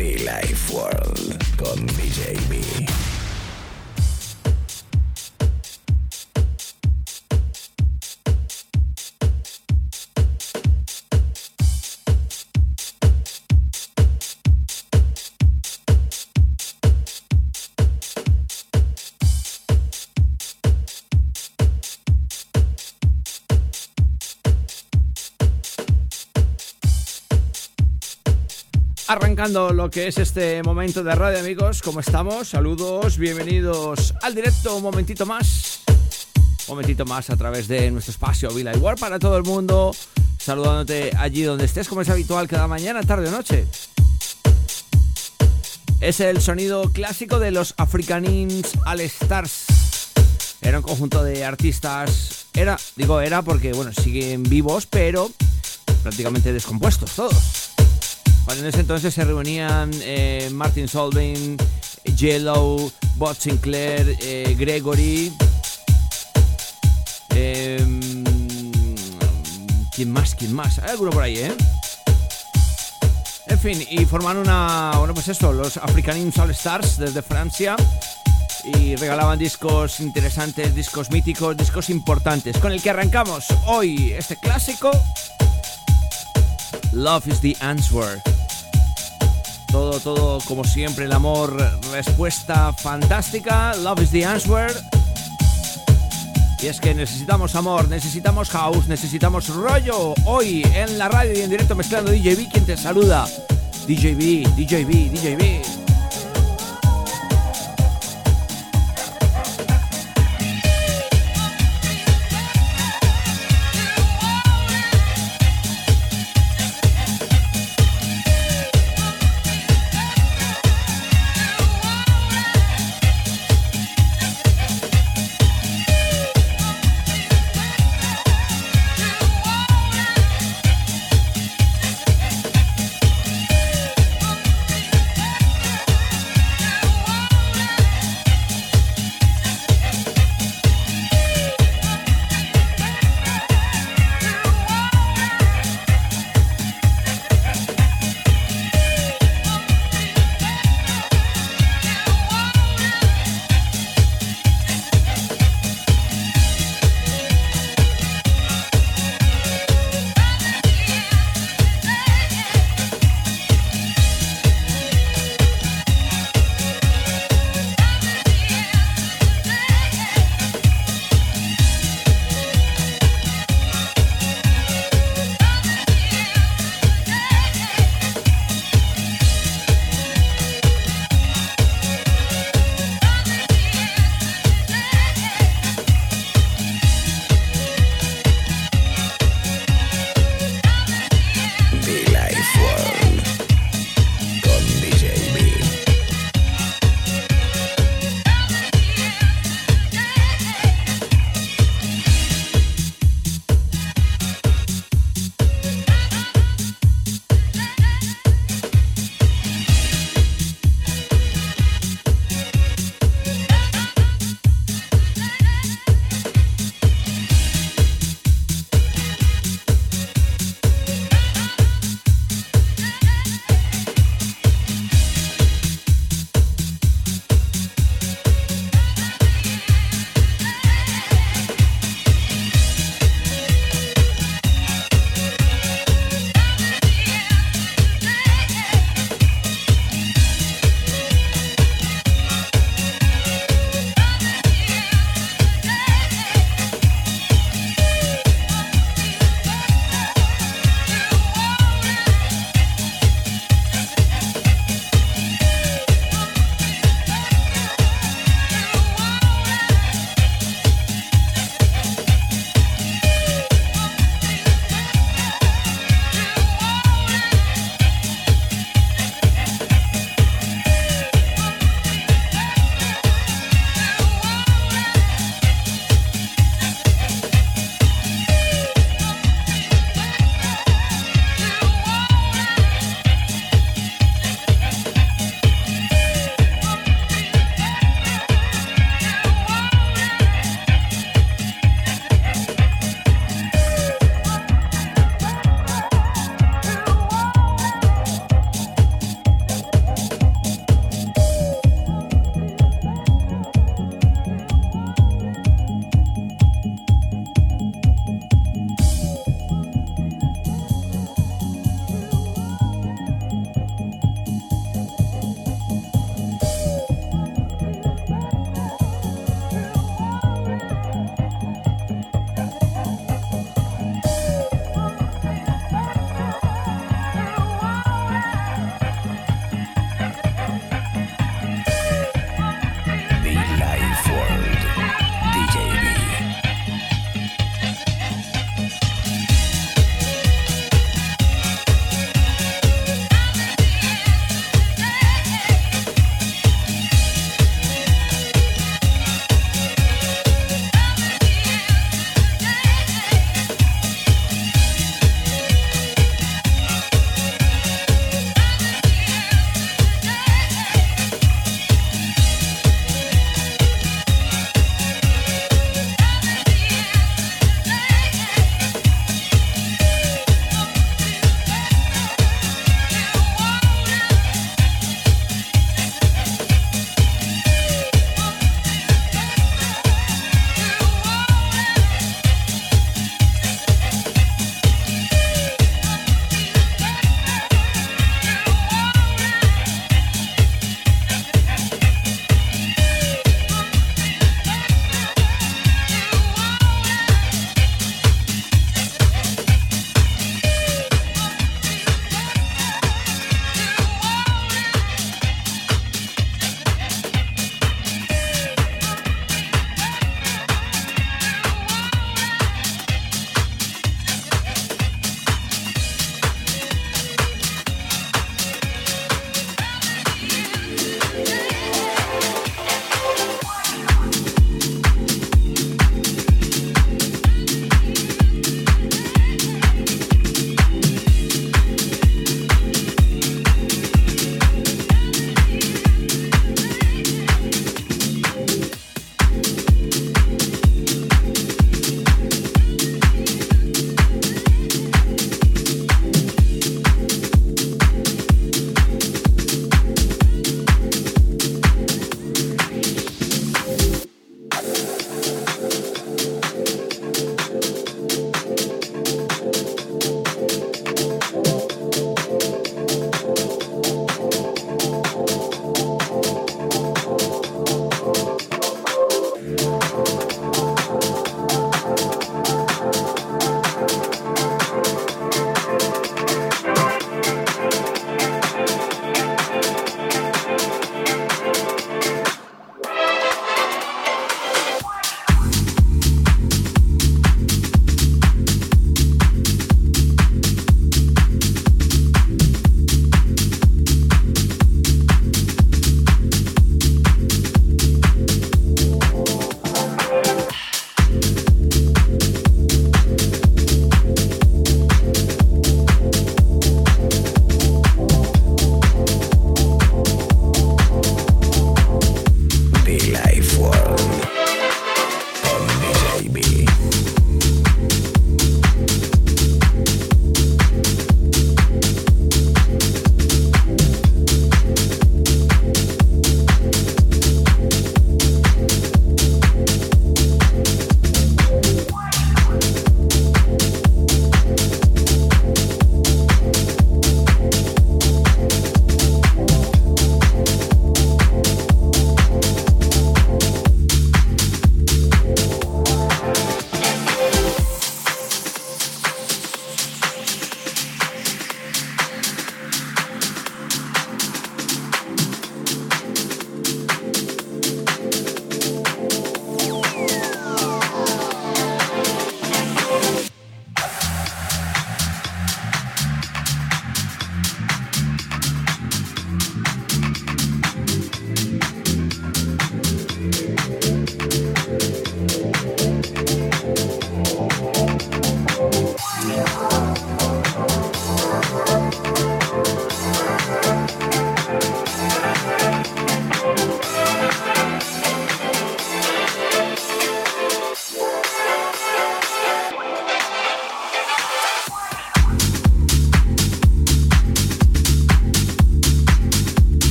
Be Life World con DJ B. Lo que es este momento de radio, amigos, ¿cómo estamos? Saludos, bienvenidos al directo, un momentito más. Un momentito más a través de nuestro espacio Villa World para todo el mundo. Saludándote allí donde estés, como es habitual, cada mañana, tarde o noche. Es el sonido clásico de los Africanins All Stars. Era un conjunto de artistas. Era, digo era porque, bueno, siguen vivos, pero prácticamente descompuestos todos. Cuando en ese entonces se reunían eh, Martin Solving, Yellow, Bob Sinclair, eh, Gregory. Eh, ¿Quién más? ¿Quién más? Hay alguno por ahí, ¿eh? En fin, y forman una. Bueno, pues eso, los Africanins All Stars desde Francia. Y regalaban discos interesantes, discos míticos, discos importantes. Con el que arrancamos hoy este clásico. Love is the answer. Todo, todo como siempre, el amor, respuesta fantástica. Love is the answer. Y es que necesitamos amor, necesitamos house, necesitamos rollo. Hoy en la radio y en directo mezclando DJB, quien te saluda. DJB, DJB, DJB.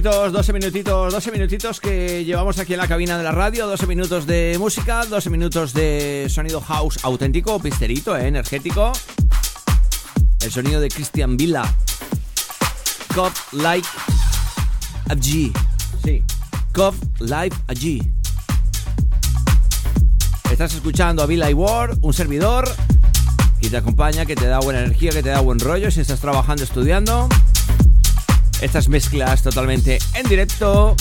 Minutitos, 12 minutitos, 12 minutitos que llevamos aquí en la cabina de la radio, 12 minutos de música, 12 minutos de sonido house auténtico, pisterito, eh, energético. El sonido de Christian Villa. Cop Like a G. Sí. Cop Live a G. Estás escuchando a Villa y Ward, un servidor que te acompaña, que te da buena energía, que te da buen rollo si estás trabajando, estudiando. Estas mezclas totalmente en directo.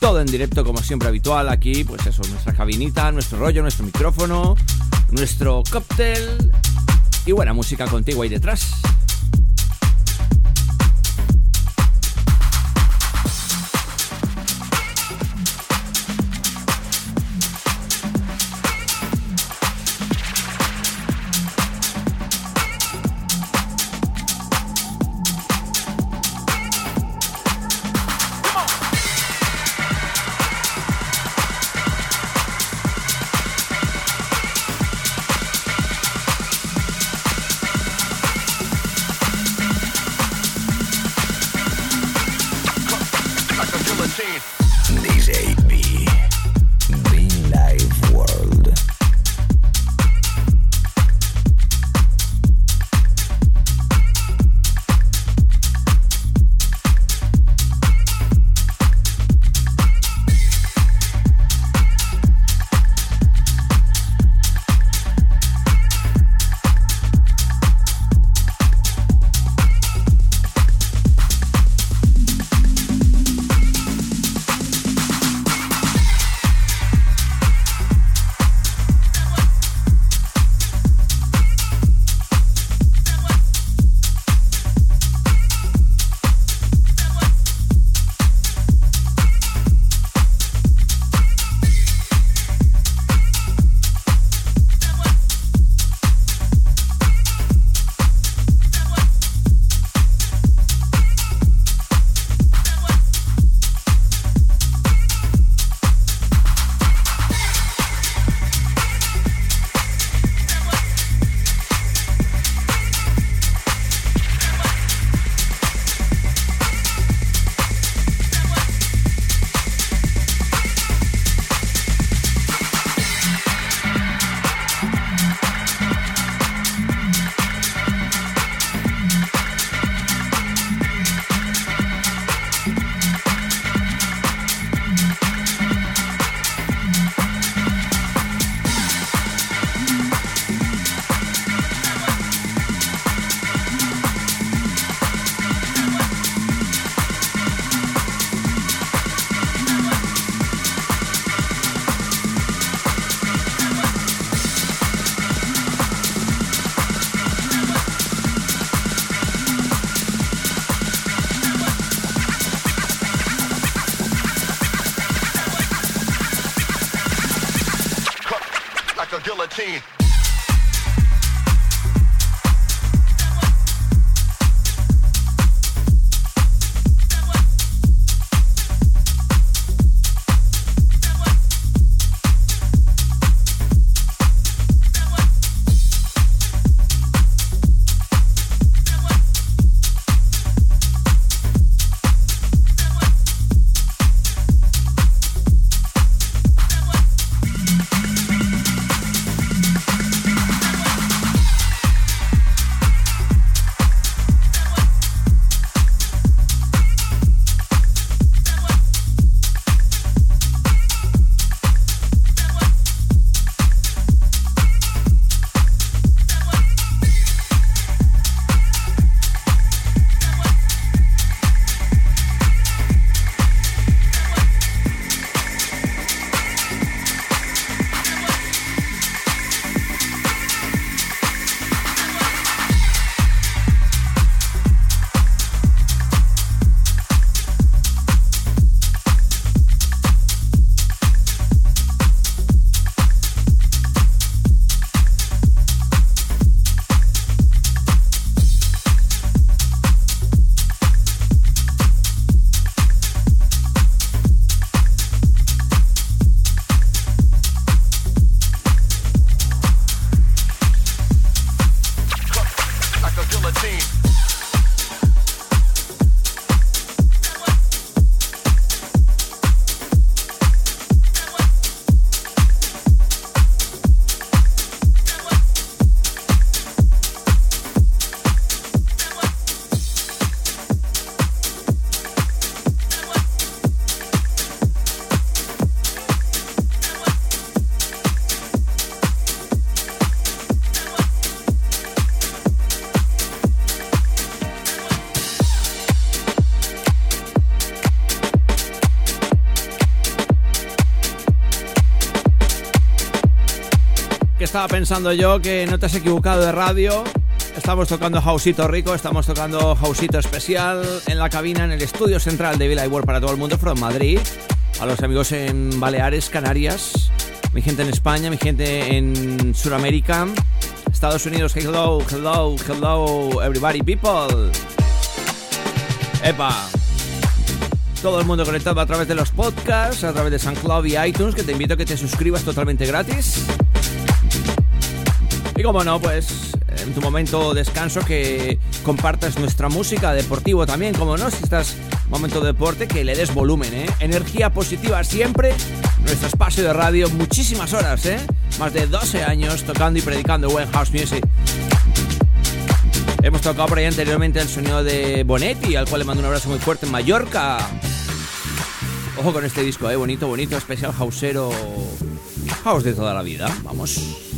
Todo en directo como siempre habitual aquí, pues eso, nuestra cabinita, nuestro rollo, nuestro micrófono, nuestro cóctel y buena música contigo ahí detrás. Pensando yo que no te has equivocado de radio. Estamos tocando Hausito Rico, estamos tocando Hausito Especial en la cabina, en el estudio central de Villa World para todo el mundo, from Madrid. A los amigos en Baleares, Canarias, mi gente en España, mi gente en Sudamérica, Estados Unidos. Hello, hello, hello, everybody, people. Epa. Todo el mundo conectado a través de los podcasts, a través de SoundCloud y iTunes, que te invito a que te suscribas totalmente gratis. Y como no, pues en tu momento descanso que compartas nuestra música, deportivo también, como no, si estás en momento de deporte, que le des volumen, ¿eh? Energía positiva siempre, nuestro espacio de radio, muchísimas horas, ¿eh? Más de 12 años tocando y predicando buen house music. Hemos tocado por ahí anteriormente el sonido de Bonetti, al cual le mando un abrazo muy fuerte en Mallorca. Ojo con este disco, eh, bonito, bonito, especial houseero. House de toda la vida. Vamos.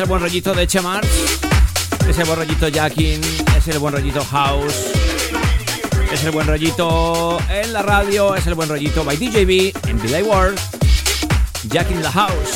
El buen rollito de Chemars. Es el buen rollito Jackin. Es el buen rollito House. Es el buen rollito en la radio. Es el buen rollito by DJB en Delay World. Jack in the House.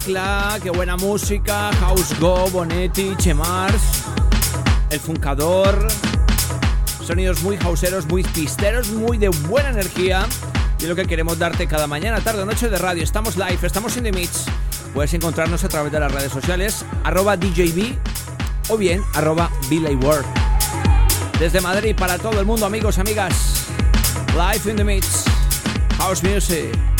Mezcla, qué buena música, House Go, Bonetti, Chemars, El Funcador, sonidos muy houseeros, muy pisteros, muy de buena energía y lo que queremos darte cada mañana, tarde noche de radio. Estamos live, estamos in the mix. Puedes encontrarnos a través de las redes sociales, arroba DJB o bien arroba World. Desde Madrid para todo el mundo, amigos, amigas. Live in the mix. House Music.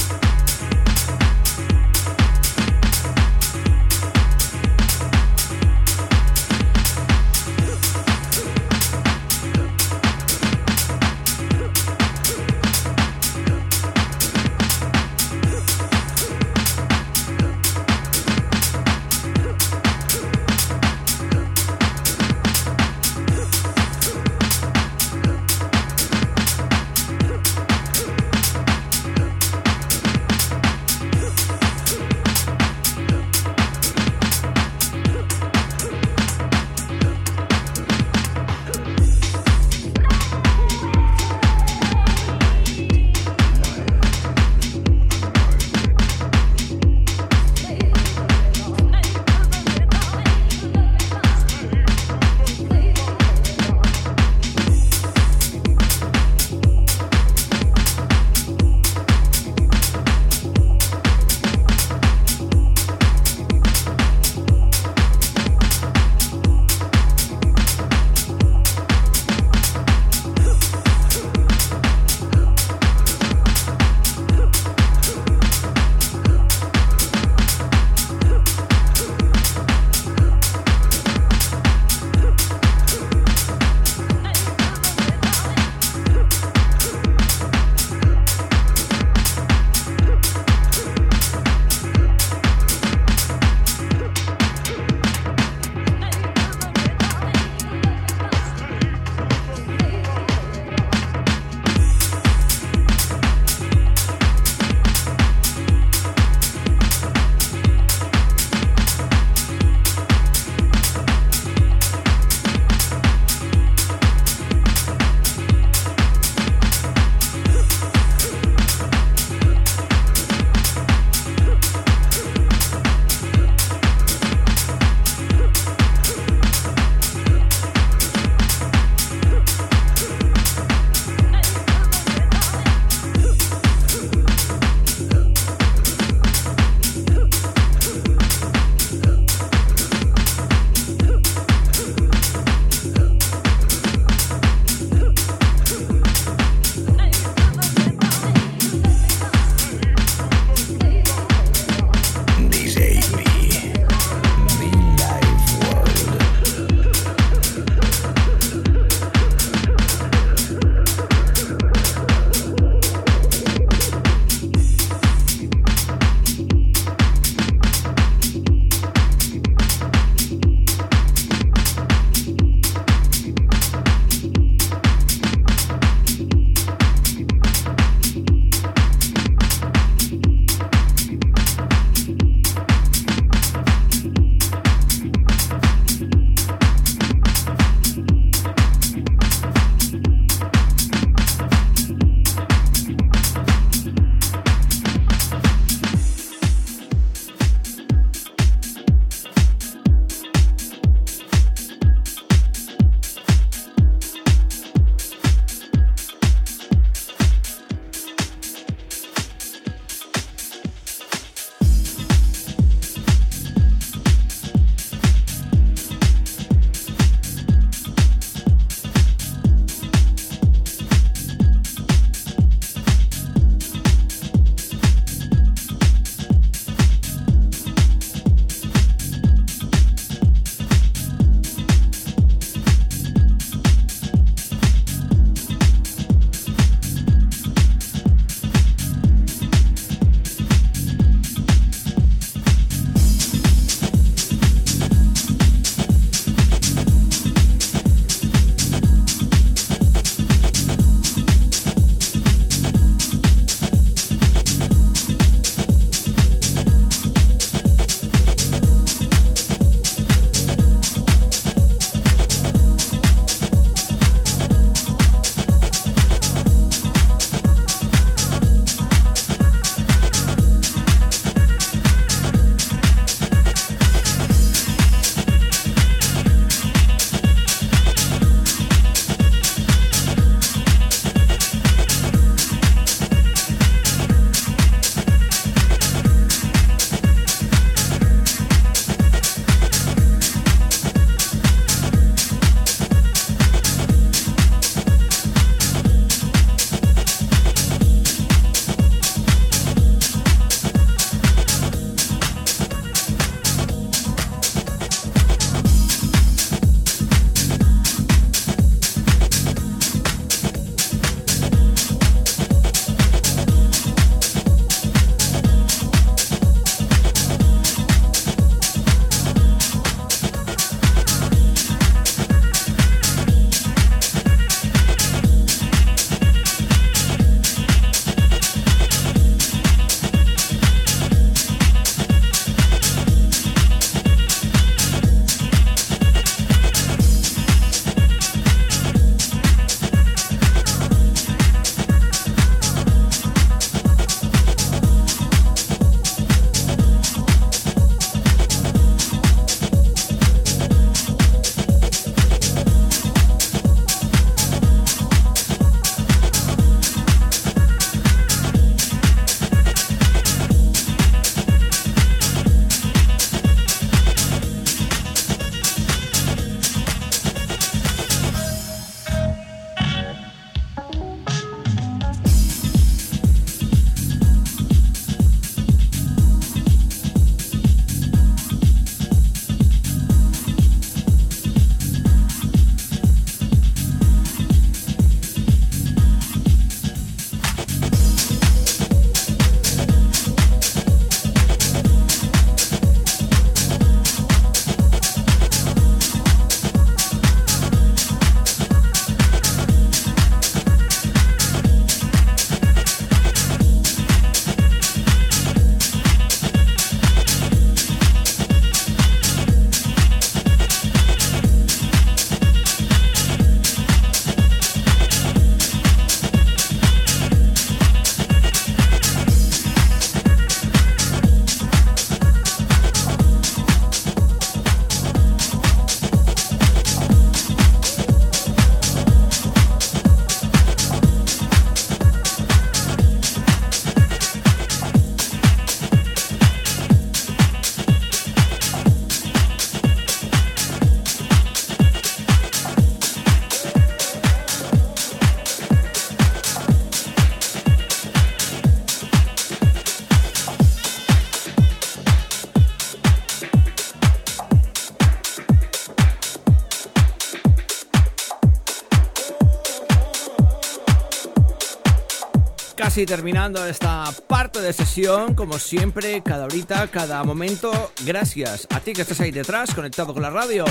Casi terminando esta parte de sesión, como siempre, cada horita, cada momento. Gracias a ti que estás ahí detrás, conectado con la radio.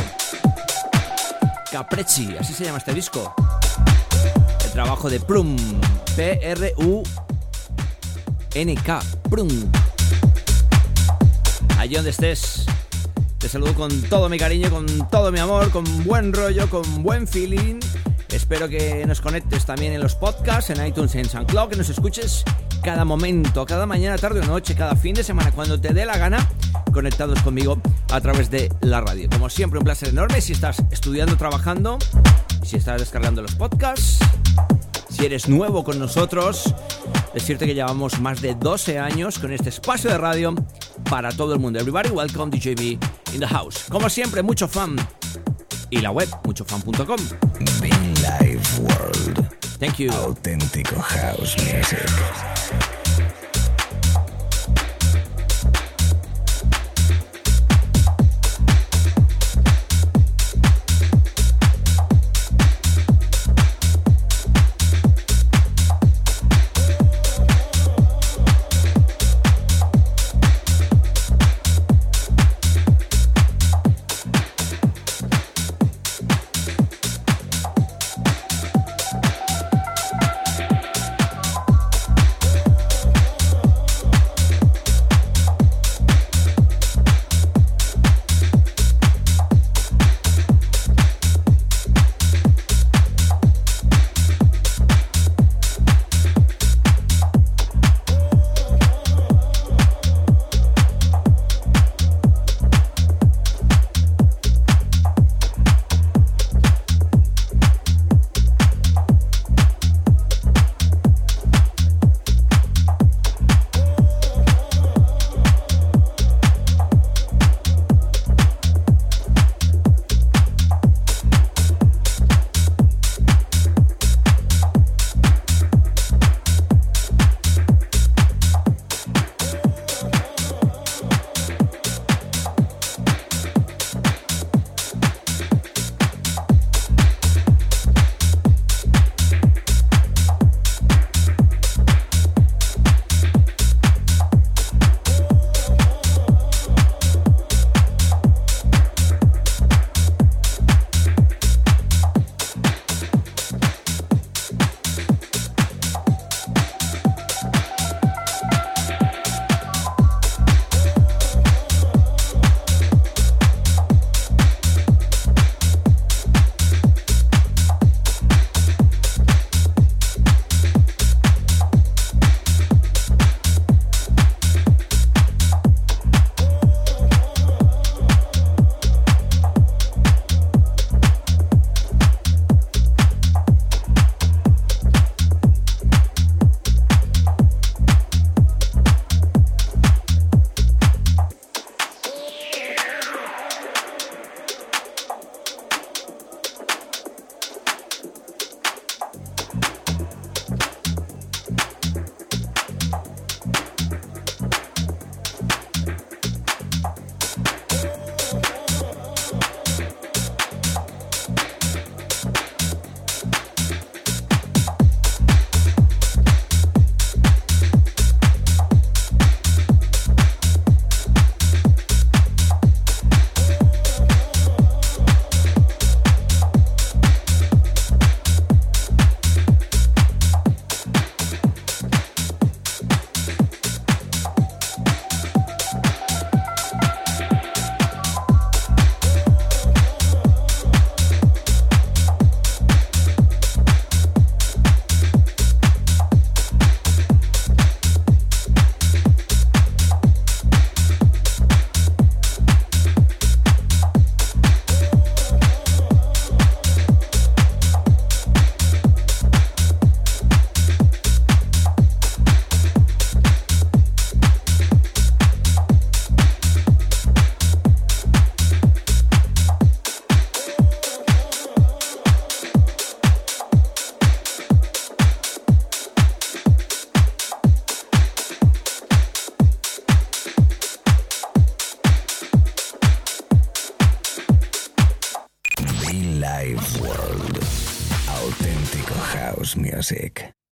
Caprezzi, así se llama este disco. El trabajo de Prum, P-R-U-N-K, Prum. Allí donde estés, te saludo con todo mi cariño, con todo mi amor, con buen rollo, con buen feeling Espero que nos conectes también en los podcasts, en iTunes, en SoundCloud, que nos escuches cada momento, cada mañana, tarde o noche, cada fin de semana, cuando te dé la gana, conectados conmigo a través de la radio. Como siempre, un placer enorme si estás estudiando, trabajando, si estás descargando los podcasts, si eres nuevo con nosotros, decirte que llevamos más de 12 años con este espacio de radio para todo el mundo. Everybody welcome DJB in the house. Como siempre, mucho fan y la web muchofan.com. Live World. Thank you. Auténtico house music.